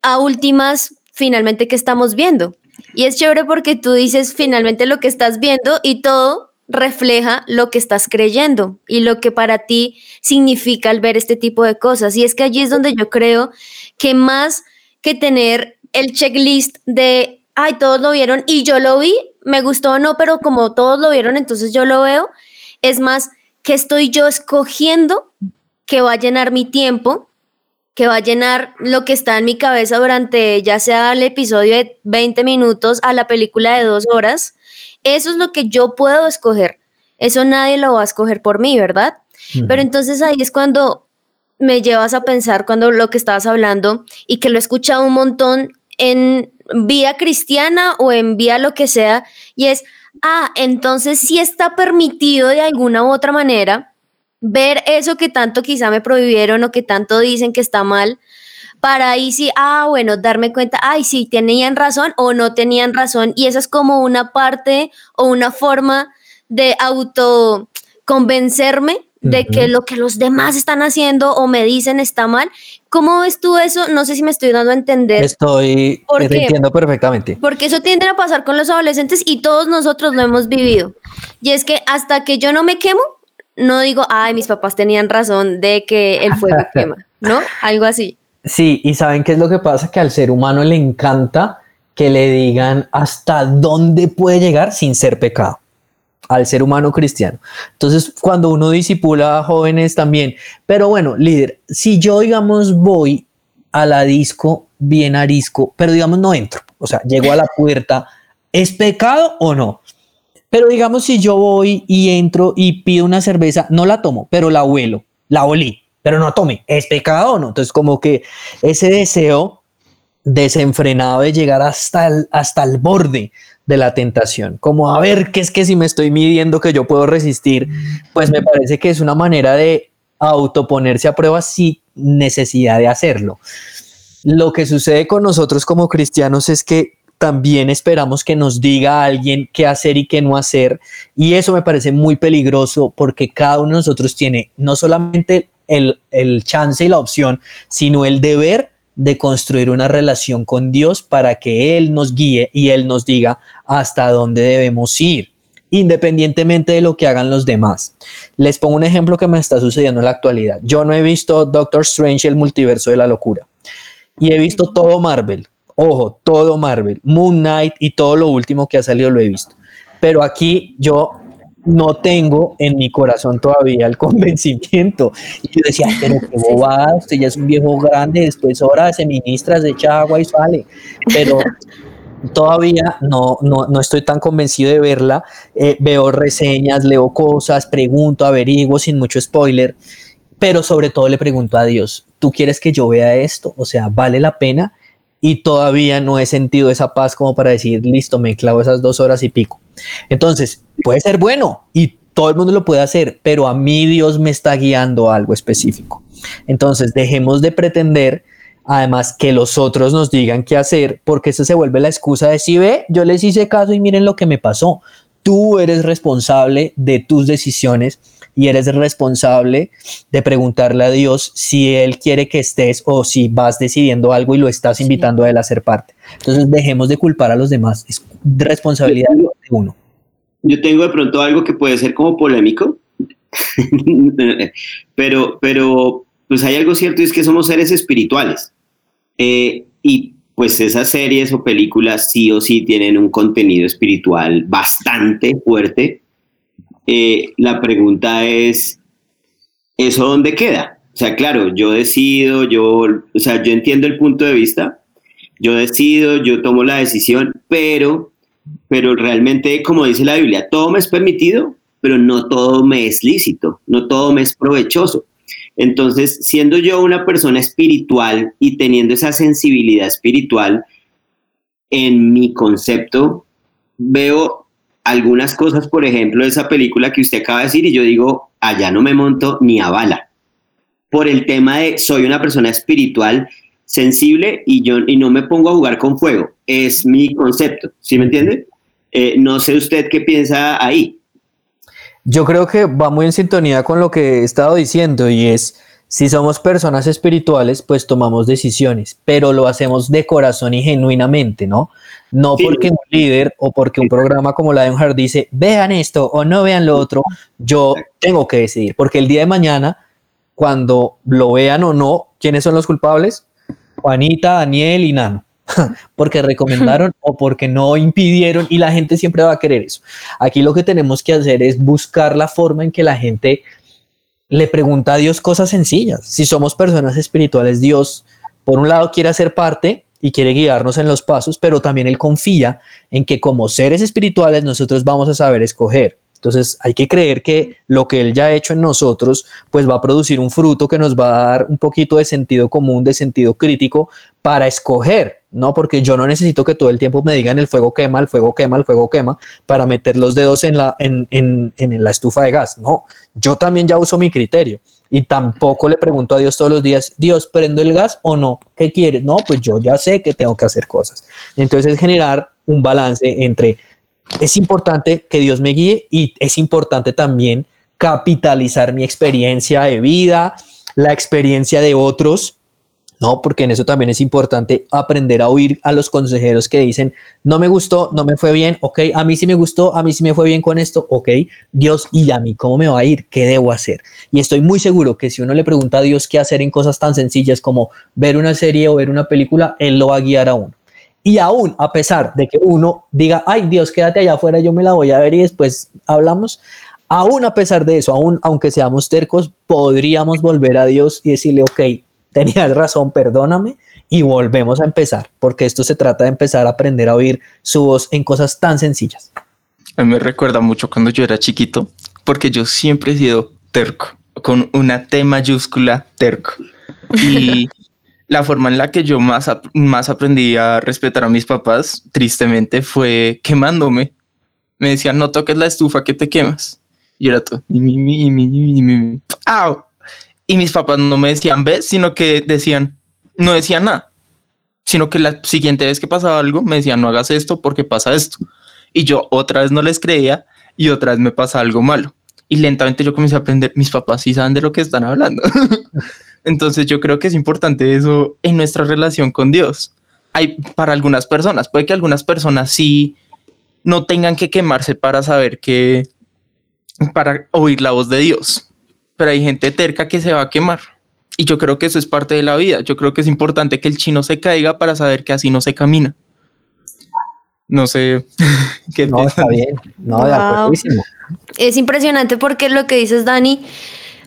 a últimas, finalmente, ¿qué estamos viendo? Y es chévere porque tú dices finalmente lo que estás viendo y todo refleja lo que estás creyendo y lo que para ti significa al ver este tipo de cosas. Y es que allí es donde yo creo que más que tener el checklist de, ay, todos lo vieron y yo lo vi, me gustó o no, pero como todos lo vieron, entonces yo lo veo, es más que estoy yo escogiendo que va a llenar mi tiempo que va a llenar lo que está en mi cabeza durante ya sea el episodio de 20 minutos a la película de dos horas, eso es lo que yo puedo escoger. Eso nadie lo va a escoger por mí, ¿verdad? Pero entonces ahí es cuando me llevas a pensar cuando lo que estabas hablando y que lo he escuchado un montón en vía cristiana o en vía lo que sea, y es, ah, entonces sí está permitido de alguna u otra manera ver eso que tanto quizá me prohibieron o que tanto dicen que está mal, para ahí sí, ah, bueno, darme cuenta, ay, sí, tenían razón o no tenían razón. Y esa es como una parte o una forma de auto convencerme de que lo que los demás están haciendo o me dicen está mal. ¿Cómo ves tú eso? No sé si me estoy dando a entender. Estoy, te entiendo perfectamente. Porque eso tiende a pasar con los adolescentes y todos nosotros lo hemos vivido. Y es que hasta que yo no me quemo, no digo, ay, mis papás tenían razón de que el fuego quema, ¿no? Algo así. Sí, y ¿saben qué es lo que pasa? Que al ser humano le encanta que le digan hasta dónde puede llegar sin ser pecado al ser humano cristiano. Entonces, cuando uno disipula a jóvenes también, pero bueno, líder, si yo, digamos, voy a la disco bien arisco, pero digamos no entro, o sea, llego a la puerta, ¿es pecado o no? Pero digamos, si yo voy y entro y pido una cerveza, no la tomo, pero la huelo, la olí, pero no tome, ¿es pecado o no? Entonces, como que ese deseo desenfrenado de llegar hasta el, hasta el borde de la tentación, como a ver qué es que si me estoy midiendo que yo puedo resistir, pues me parece que es una manera de autoponerse a prueba sin necesidad de hacerlo. Lo que sucede con nosotros como cristianos es que también esperamos que nos diga alguien qué hacer y qué no hacer. Y eso me parece muy peligroso porque cada uno de nosotros tiene no solamente el, el chance y la opción, sino el deber de construir una relación con Dios para que Él nos guíe y Él nos diga hasta dónde debemos ir, independientemente de lo que hagan los demás. Les pongo un ejemplo que me está sucediendo en la actualidad. Yo no he visto Doctor Strange, el multiverso de la locura, y he visto todo Marvel. Ojo, todo Marvel, Moon Knight y todo lo último que ha salido lo he visto. Pero aquí yo no tengo en mi corazón todavía el convencimiento. Y yo decía, pero qué bobada, usted ya es un viejo grande, después ahora se ministra, se echa agua y sale. Pero todavía no, no, no estoy tan convencido de verla. Eh, veo reseñas, leo cosas, pregunto, averiguo sin mucho spoiler. Pero sobre todo le pregunto a Dios, ¿tú quieres que yo vea esto? O sea, ¿vale la pena? Y todavía no he sentido esa paz como para decir, listo, me clavo esas dos horas y pico. Entonces, puede ser bueno y todo el mundo lo puede hacer, pero a mí Dios me está guiando a algo específico. Entonces, dejemos de pretender, además, que los otros nos digan qué hacer, porque eso se vuelve la excusa de si ve, yo les hice caso y miren lo que me pasó. Tú eres responsable de tus decisiones y eres responsable de preguntarle a Dios si Él quiere que estés o si vas decidiendo algo y lo estás invitando a Él a ser parte. Entonces dejemos de culpar a los demás, es responsabilidad de uno. Yo tengo de pronto algo que puede ser como polémico, pero, pero pues hay algo cierto y es que somos seres espirituales. Eh, y pues esas series o películas sí o sí tienen un contenido espiritual bastante fuerte eh, la pregunta es, ¿eso dónde queda? O sea, claro, yo decido, yo, o sea, yo entiendo el punto de vista, yo decido, yo tomo la decisión, pero, pero realmente, como dice la Biblia, todo me es permitido, pero no todo me es lícito, no todo me es provechoso. Entonces, siendo yo una persona espiritual y teniendo esa sensibilidad espiritual, en mi concepto, veo algunas cosas, por ejemplo, esa película que usted acaba de decir, y yo digo, allá no me monto ni a bala. Por el tema de soy una persona espiritual sensible y yo y no me pongo a jugar con fuego. Es mi concepto, ¿sí me entiende? Eh, no sé usted qué piensa ahí. Yo creo que va muy en sintonía con lo que he estado diciendo y es, si somos personas espirituales, pues tomamos decisiones, pero lo hacemos de corazón y genuinamente, ¿no? No porque un líder o porque un programa como Lionheart dice, vean esto o no vean lo otro, yo tengo que decidir, porque el día de mañana, cuando lo vean o no, ¿quiénes son los culpables? Juanita, Daniel y Nano. porque recomendaron o porque no impidieron y la gente siempre va a querer eso. Aquí lo que tenemos que hacer es buscar la forma en que la gente le pregunta a Dios cosas sencillas. Si somos personas espirituales, Dios, por un lado, quiere hacer parte y quiere guiarnos en los pasos, pero también Él confía en que como seres espirituales nosotros vamos a saber escoger. Entonces hay que creer que lo que Él ya ha hecho en nosotros, pues va a producir un fruto que nos va a dar un poquito de sentido común, de sentido crítico para escoger, ¿no? Porque yo no necesito que todo el tiempo me digan el fuego quema, el fuego quema, el fuego quema, para meter los dedos en la, en, en, en la estufa de gas. No, yo también ya uso mi criterio y tampoco le pregunto a Dios todos los días, Dios, ¿prendo el gas o no? ¿Qué quieres? No, pues yo ya sé que tengo que hacer cosas. Entonces generar un balance entre es importante que Dios me guíe y es importante también capitalizar mi experiencia de vida, la experiencia de otros, ¿no? Porque en eso también es importante aprender a oír a los consejeros que dicen, no me gustó, no me fue bien, ok, a mí sí me gustó, a mí sí me fue bien con esto, ok, Dios, ¿y a mí cómo me va a ir? ¿Qué debo hacer? Y estoy muy seguro que si uno le pregunta a Dios qué hacer en cosas tan sencillas como ver una serie o ver una película, Él lo va a guiar a uno. Y aún, a pesar de que uno diga, ay Dios, quédate allá afuera, yo me la voy a ver y después hablamos, aún a pesar de eso, aún aunque seamos tercos, podríamos volver a Dios y decirle, ok, tenías razón, perdóname, y volvemos a empezar, porque esto se trata de empezar a aprender a oír su voz en cosas tan sencillas. A mí me recuerda mucho cuando yo era chiquito, porque yo siempre he sido terco, con una T mayúscula terco. Y la forma en la que yo más, más aprendí a respetar a mis papás, tristemente, fue quemándome. Me decían, no toques la estufa que te quemas. Y era todo. Y mis papás no me decían, ves, sino que decían, no decían nada. Sino que la siguiente vez que pasaba algo, me decían, no hagas esto porque pasa esto. Y yo otra vez no les creía y otra vez me pasa algo malo. Y lentamente yo comencé a aprender, mis papás sí saben de lo que están hablando. Entonces yo creo que es importante eso en nuestra relación con Dios. Hay para algunas personas, puede que algunas personas sí no tengan que quemarse para saber que, para oír la voz de Dios, pero hay gente terca que se va a quemar. Y yo creo que eso es parte de la vida. Yo creo que es importante que el chino se caiga para saber que así no se camina. No sé qué No, está bien. No, de Es impresionante porque lo que dices, Dani,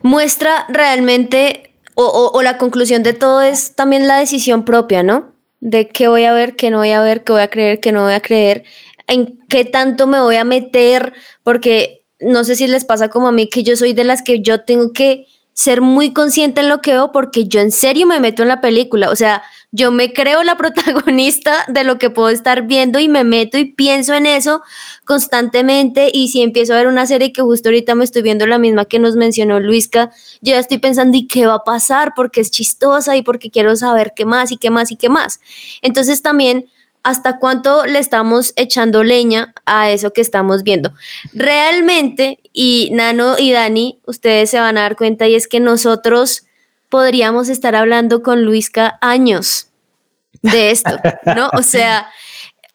muestra realmente o, la conclusión de todo es también la decisión propia, ¿no? De qué voy a ver, qué no voy a ver, qué voy a creer, qué no voy a creer, en qué tanto me voy a meter, porque no sé si les pasa como a mí, que yo soy de las que yo tengo que ser muy consciente en lo que veo porque yo en serio me meto en la película, o sea, yo me creo la protagonista de lo que puedo estar viendo y me meto y pienso en eso constantemente. Y si empiezo a ver una serie que justo ahorita me estoy viendo la misma que nos mencionó Luisca, yo ya estoy pensando y qué va a pasar porque es chistosa y porque quiero saber qué más y qué más y qué más. Entonces también hasta cuánto le estamos echando leña a eso que estamos viendo. Realmente, y Nano y Dani, ustedes se van a dar cuenta y es que nosotros podríamos estar hablando con Luisca años de esto, ¿no? O sea,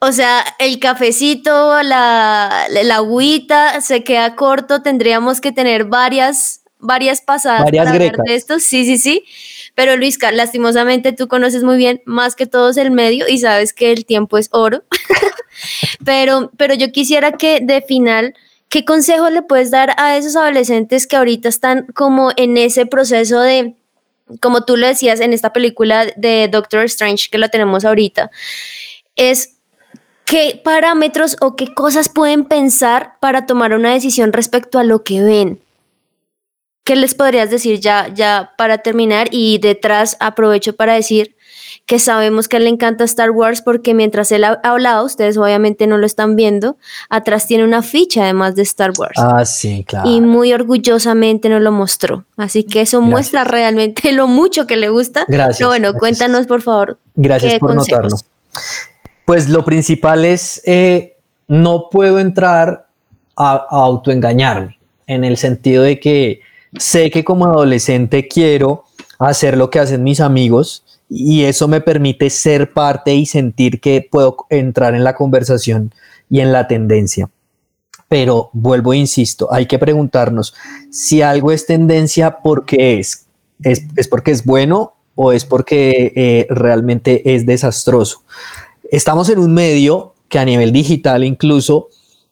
o sea, el cafecito, la, la agüita se queda corto, tendríamos que tener varias, varias pasadas varias para hablar de esto. Sí, sí, sí. Pero Luisca, lastimosamente tú conoces muy bien más que todos el medio y sabes que el tiempo es oro. pero, pero yo quisiera que de final ¿qué consejo le puedes dar a esos adolescentes que ahorita están como en ese proceso de, como tú lo decías en esta película de Doctor Strange que la tenemos ahorita, es qué parámetros o qué cosas pueden pensar para tomar una decisión respecto a lo que ven? ¿Qué les podrías decir ya, ya para terminar? Y detrás aprovecho para decir que sabemos que le encanta Star Wars porque mientras él ha hablado, ustedes obviamente no lo están viendo, atrás tiene una ficha además de Star Wars. Ah, sí, claro. Y muy orgullosamente nos lo mostró. Así que eso muestra realmente lo mucho que le gusta. Gracias. Pero bueno, cuéntanos por favor. Gracias por notarlo. Pues lo principal es, eh, no puedo entrar a, a autoengañarme, en el sentido de que sé que como adolescente quiero hacer lo que hacen mis amigos y eso me permite ser parte y sentir que puedo entrar en la conversación y en la tendencia. Pero vuelvo e insisto, hay que preguntarnos si algo es tendencia, ¿por qué es? ¿Es, porque es bueno o es porque eh, realmente es desastroso? Estamos en un medio que a nivel digital incluso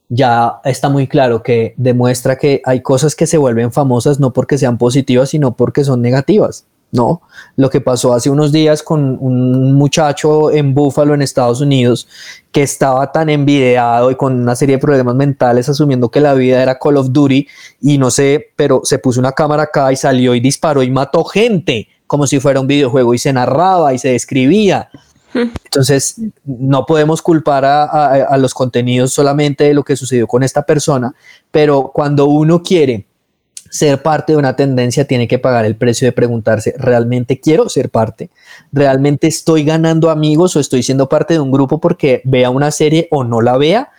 ya está muy claro que demuestra que hay cosas que se vuelven famosas no porque sean positivas, sino porque son negativas. No, lo que pasó hace unos días con un muchacho en Buffalo, en Estados Unidos, que estaba tan envidiado y con una serie de problemas mentales, asumiendo que la vida era Call of Duty y no sé, pero se puso una cámara acá y salió y disparó y mató gente como si fuera un videojuego y se narraba y se describía. Entonces, no podemos culpar a, los contenidos solamente de lo que sucedió con esta persona, pero cuando uno quiere ser parte de una tendencia, tiene que pagar el precio de preguntarse, ¿realmente quiero ser parte? ¿Realmente estoy ganando amigos o estoy siendo parte de un grupo porque vea una serie o no la vea?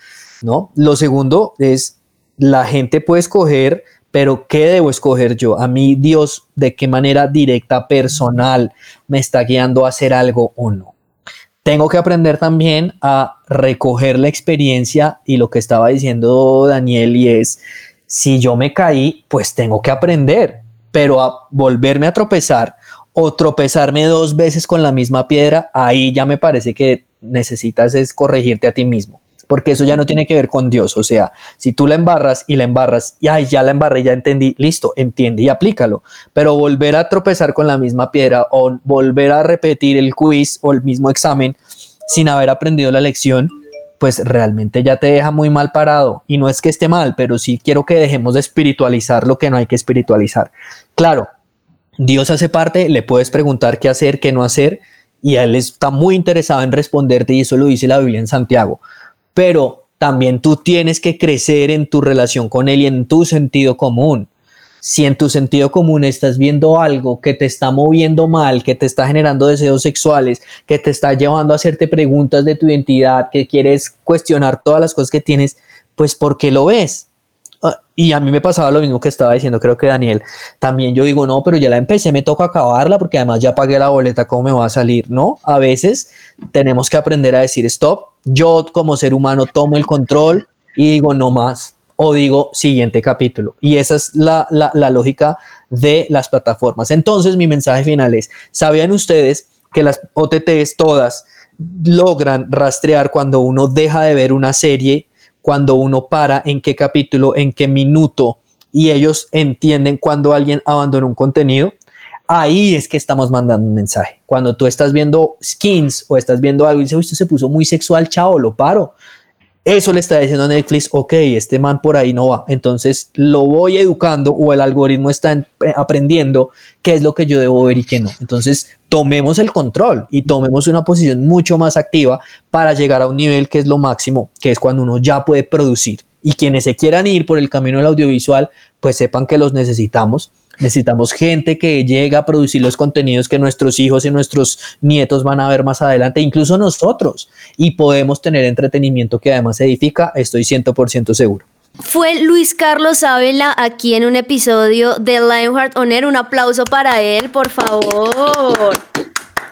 ¿No? Lo segundo es, la gente puede escoger pero ¿qué debo escoger yo? A mí Dios, ¿de qué manera directa, personal, me está guiando a hacer algo o no? Tengo que aprender también a recoger la experiencia y lo que estaba diciendo Daniel y es, si yo me caí, pues tengo que aprender, pero a volverme a tropezar o tropezarme dos veces con la misma piedra, ahí ya me parece que necesitas es corregirte a ti mismo porque eso ya no tiene que ver con Dios. O sea, si tú la embarras y la embarras, y ay, ya la embarré, ya entendí, listo, entiende y aplícalo. Pero volver a tropezar con la misma piedra o volver a repetir el quiz o el mismo examen sin haber aprendido la lección, pues realmente ya te deja muy mal parado. Y no es que esté mal, pero sí quiero que dejemos de espiritualizar lo que no hay que espiritualizar. Claro, Dios hace parte, le puedes preguntar qué hacer, qué no hacer, y él está muy interesado en responderte, y eso lo dice la Biblia en Santiago pero también tú tienes que crecer en tu relación con él y en tu sentido común. Si en tu sentido común estás viendo algo que te está moviendo mal, que te está generando deseos sexuales, que te está llevando a hacerte preguntas de tu identidad, que quieres cuestionar todas las cosas que tienes, pues ¿por qué lo ves? Ah, y a mí me pasaba lo mismo que estaba diciendo, creo que Daniel, también yo digo, no, pero ya la empecé, me toca acabarla porque además ya pagué la boleta, ¿cómo me va a salir? No, a veces tenemos que aprender a decir, stop, yo como ser humano tomo el control y digo, no más, o digo, siguiente capítulo. Y esa es la, la, lógica de las plataformas. Entonces, mi mensaje final es, ¿sabían ustedes que las OTTs todas logran rastrear cuando uno deja de ver una serie? cuando uno para, en qué capítulo, en qué minuto, y ellos entienden cuando alguien abandona un contenido, ahí es que estamos mandando un mensaje. Cuando tú estás viendo skins o estás viendo algo y dices, usted se puso muy sexual, chao, lo paro. Eso le está diciendo a Netflix, ok, este man por ahí no va. Entonces lo voy educando o el algoritmo está eh, aprendiendo qué es lo que yo debo ver y qué no. Entonces tomemos el control y tomemos una posición mucho más activa para llegar a un nivel que es lo máximo, que es cuando uno ya puede producir. Y quienes se quieran ir por el camino del audiovisual, pues sepan que los necesitamos Necesitamos gente que llegue a producir los contenidos que nuestros hijos y nuestros nietos van a ver más adelante, incluso nosotros, y podemos tener entretenimiento que además edifica, estoy 100% seguro. Fue Luis Carlos Ávila aquí en un episodio de Lionheart On Air. Un aplauso para él, por favor.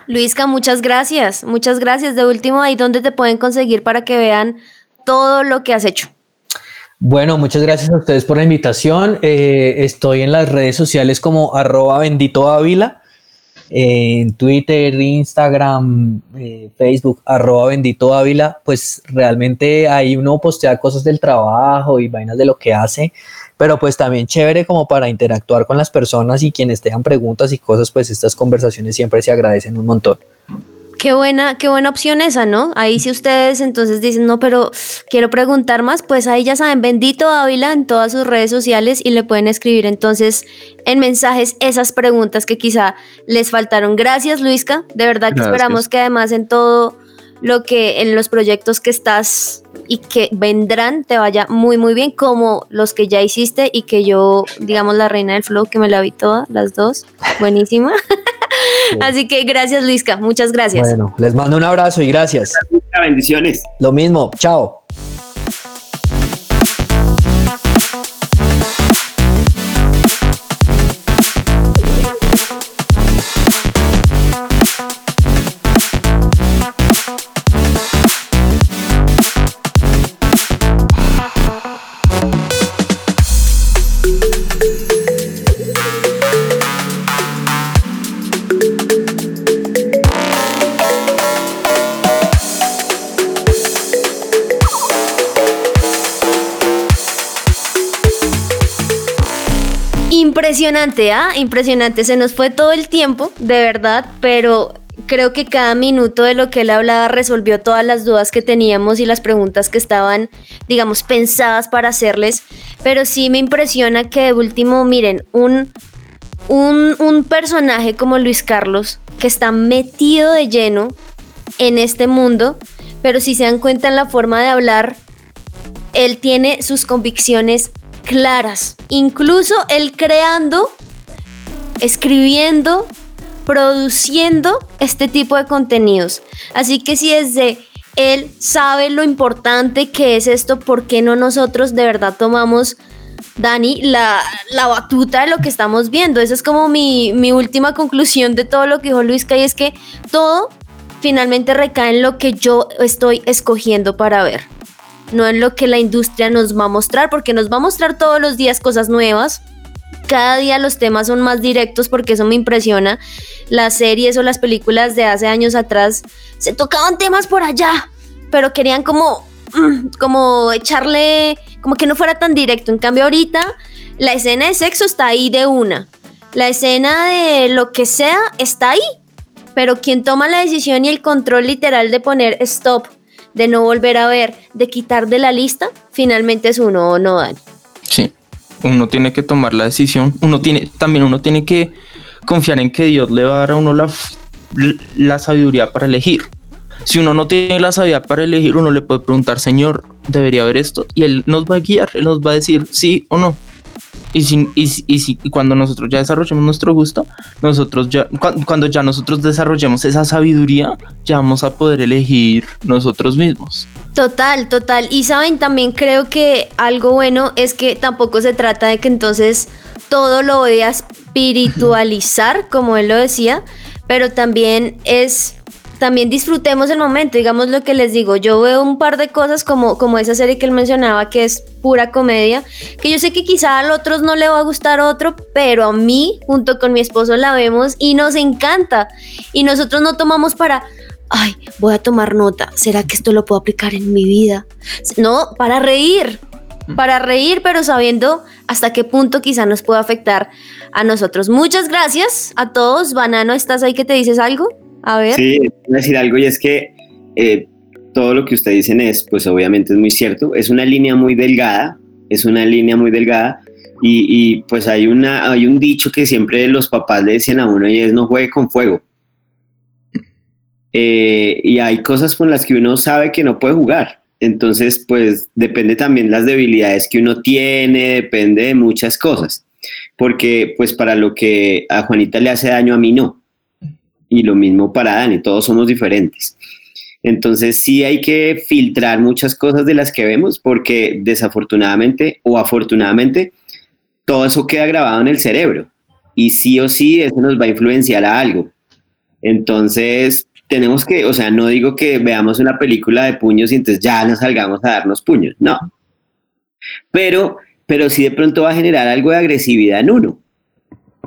Luisca, muchas gracias. Muchas gracias. De último, ahí donde te pueden conseguir para que vean todo lo que has hecho. Bueno, muchas gracias a ustedes por la invitación. Eh, estoy en las redes sociales como arroba bendito Ávila. en Twitter, Instagram, eh, Facebook, arroba bendito pues realmente ahí uno postea cosas del trabajo y vainas de lo que hace, pero pues también chévere como para interactuar con las personas y quienes tengan preguntas y cosas, pues estas conversaciones siempre se agradecen un montón. Qué buena, qué buena opción esa, ¿no? Ahí si ustedes entonces dicen, no, pero quiero preguntar más, pues ahí ya saben, bendito Ávila en todas sus redes sociales y le pueden escribir entonces en mensajes esas preguntas que quizá les faltaron. Gracias, Luisca. De verdad que esperamos que además en todo lo que, en los proyectos que estás y que vendrán te vaya muy, muy bien, como los que ya hiciste y que yo, digamos, la reina del flow, que me la vi todas, las dos. Buenísima. Así que gracias, Luisca. Muchas gracias. Bueno, les mando un abrazo y gracias. Bendiciones. Lo mismo. Chao. Impresionante, ¿ah? Impresionante. Se nos fue todo el tiempo, de verdad, pero creo que cada minuto de lo que él hablaba resolvió todas las dudas que teníamos y las preguntas que estaban, digamos, pensadas para hacerles. Pero sí me impresiona que de último, miren, un, un, un personaje como Luis Carlos, que está metido de lleno en este mundo, pero si se dan cuenta en la forma de hablar, él tiene sus convicciones claras, incluso él creando, escribiendo, produciendo este tipo de contenidos. Así que si desde él sabe lo importante que es esto, ¿por qué no nosotros de verdad tomamos, Dani, la, la batuta de lo que estamos viendo? Esa es como mi, mi última conclusión de todo lo que dijo Luis Cay, es que todo finalmente recae en lo que yo estoy escogiendo para ver no en lo que la industria nos va a mostrar, porque nos va a mostrar todos los días cosas nuevas. Cada día los temas son más directos porque eso me impresiona. Las series o las películas de hace años atrás se tocaban temas por allá, pero querían como, como echarle, como que no fuera tan directo. En cambio ahorita la escena de sexo está ahí de una. La escena de lo que sea está ahí. Pero quien toma la decisión y el control literal de poner stop, de no volver a ver, de quitar de la lista, finalmente es uno o no, Dani. Sí, uno tiene que tomar la decisión, uno tiene, también uno tiene que confiar en que Dios le va a dar a uno la, la sabiduría para elegir. Si uno no tiene la sabiduría para elegir, uno le puede preguntar, Señor, debería haber esto, y Él nos va a guiar, Él nos va a decir sí o no. Y, si, y, y, cuando nosotros ya desarrollemos nuestro gusto, nosotros ya, cuando ya nosotros desarrollemos esa sabiduría, ya vamos a poder elegir nosotros mismos. Total, total. Y saben, también creo que algo bueno es que tampoco se trata de que entonces todo lo voy a espiritualizar, como él lo decía, pero también es también disfrutemos el momento, digamos lo que les digo, yo veo un par de cosas como, como esa serie que él mencionaba que es pura comedia, que yo sé que quizá a otros no le va a gustar otro, pero a mí junto con mi esposo la vemos y nos encanta y nosotros no tomamos para, ay, voy a tomar nota, ¿será que esto lo puedo aplicar en mi vida? No, para reír, para reír, pero sabiendo hasta qué punto quizá nos puede afectar a nosotros. Muchas gracias a todos. Banano, ¿estás ahí que te dices algo? Sí, decir algo y es que eh, todo lo que ustedes dicen es, pues obviamente es muy cierto. Es una línea muy delgada, es una línea muy delgada y, pues hay, una, hay un dicho que siempre los papás le decían a uno y es no juegue con fuego. Eh, y hay cosas con las que uno sabe que no puede jugar. Entonces, pues depende también las debilidades que uno tiene, depende de muchas cosas. Porque pues para lo que a Juanita le hace daño, a mí no y lo mismo para Dani, todos somos diferentes. Entonces sí hay que filtrar muchas cosas de las que vemos porque desafortunadamente o afortunadamente todo eso queda grabado en el cerebro y sí o sí eso nos va a influenciar a algo. Entonces tenemos que, o sea, no digo que veamos una película de puños y entonces ya nos salgamos a darnos puños, no. Pero, pero sí de pronto va a generar algo de agresividad en uno.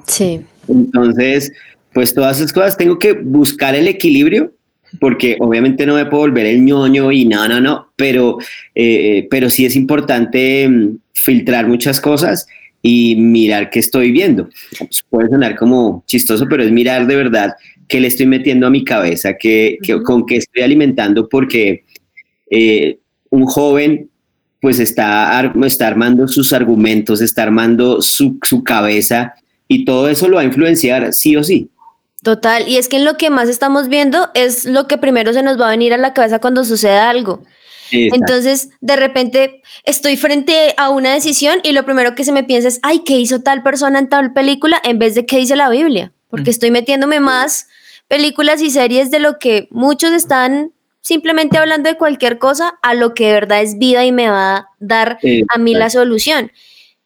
Sí. Entonces, pues todas esas cosas tengo que buscar el equilibrio porque obviamente no me puedo volver el ñoño y no, no, no, pero, eh, pero sí es importante mm, filtrar muchas cosas y mirar qué estoy viendo. Pues puede sonar como chistoso, pero es mirar de verdad qué le estoy metiendo a mi cabeza, qué, con qué estoy alimentando, porque eh, un joven pues está, está armando sus argumentos, está armando su, su cabeza y todo eso lo va a influenciar sí o sí. Total, y es que en lo que más estamos viendo es lo que primero se nos va a venir a la cabeza cuando sucede algo. Entonces, de repente estoy frente a una decisión y lo primero que se me piensa es, ay, ¿qué hizo tal persona en tal película? En vez de qué dice la Biblia, porque estoy metiéndome más películas y series de lo que muchos están simplemente hablando de cualquier cosa a lo que de verdad es vida y me va a dar a mí la solución.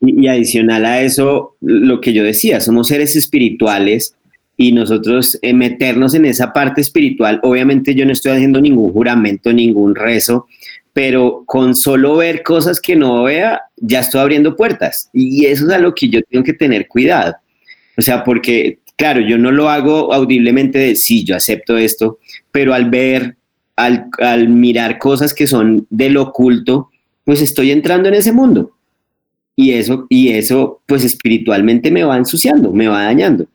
Y, y adicional a eso, lo que yo decía, somos seres espirituales y nosotros eh, meternos en esa parte espiritual, obviamente yo no estoy haciendo ningún juramento, ningún rezo, pero con solo ver cosas que no vea, ya estoy abriendo puertas. Y eso es a lo que yo tengo que tener cuidado. O sea, porque, claro, yo no lo hago audiblemente de sí, yo acepto esto, pero al ver, al, al mirar cosas que son del oculto, pues estoy entrando en ese mundo. Y eso, y eso, pues espiritualmente me va ensuciando, me va dañando.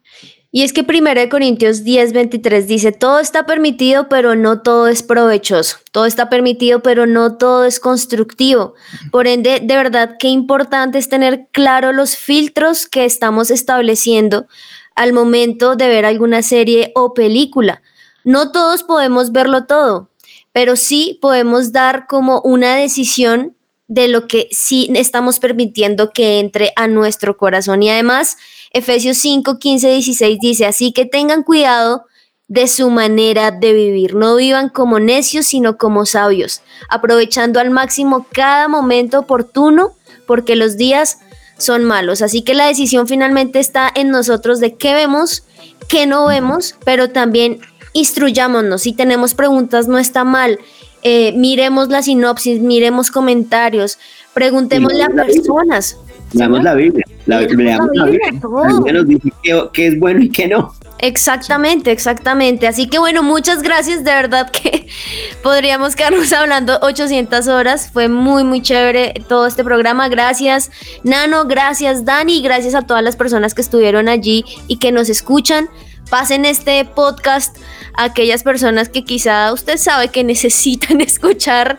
Y es que 1 Corintios 10, 23 dice, todo está permitido, pero no todo es provechoso. Todo está permitido, pero no todo es constructivo. Por ende, de verdad, qué importante es tener claro los filtros que estamos estableciendo al momento de ver alguna serie o película. No todos podemos verlo todo, pero sí podemos dar como una decisión de lo que sí estamos permitiendo que entre a nuestro corazón. Y además, Efesios 5, 15, 16 dice, así que tengan cuidado de su manera de vivir. No vivan como necios, sino como sabios, aprovechando al máximo cada momento oportuno, porque los días son malos. Así que la decisión finalmente está en nosotros de qué vemos, qué no vemos, pero también instruyámonos. Si tenemos preguntas, no está mal. Eh, miremos la sinopsis, miremos comentarios, preguntémosle a personas. Leamos la Biblia. La, Biblia, nos dice qué, es bueno y qué no. Exactamente, exactamente. Así que bueno, muchas gracias. De verdad que podríamos quedarnos hablando 800 horas. Fue muy, muy chévere todo este programa. Gracias, Nano. Gracias, Dani. Gracias a todas las personas que estuvieron allí y que nos escuchan. Pasen este podcast a aquellas personas que quizá usted sabe que necesitan escuchar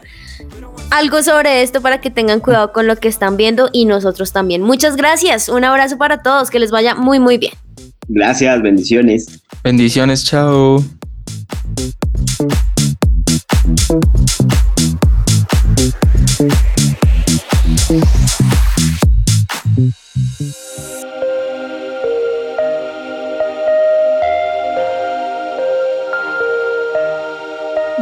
algo sobre esto para que tengan cuidado con lo que están viendo y nosotros también. Muchas gracias, un abrazo para todos, que les vaya muy muy bien. Gracias, bendiciones. Bendiciones, chao.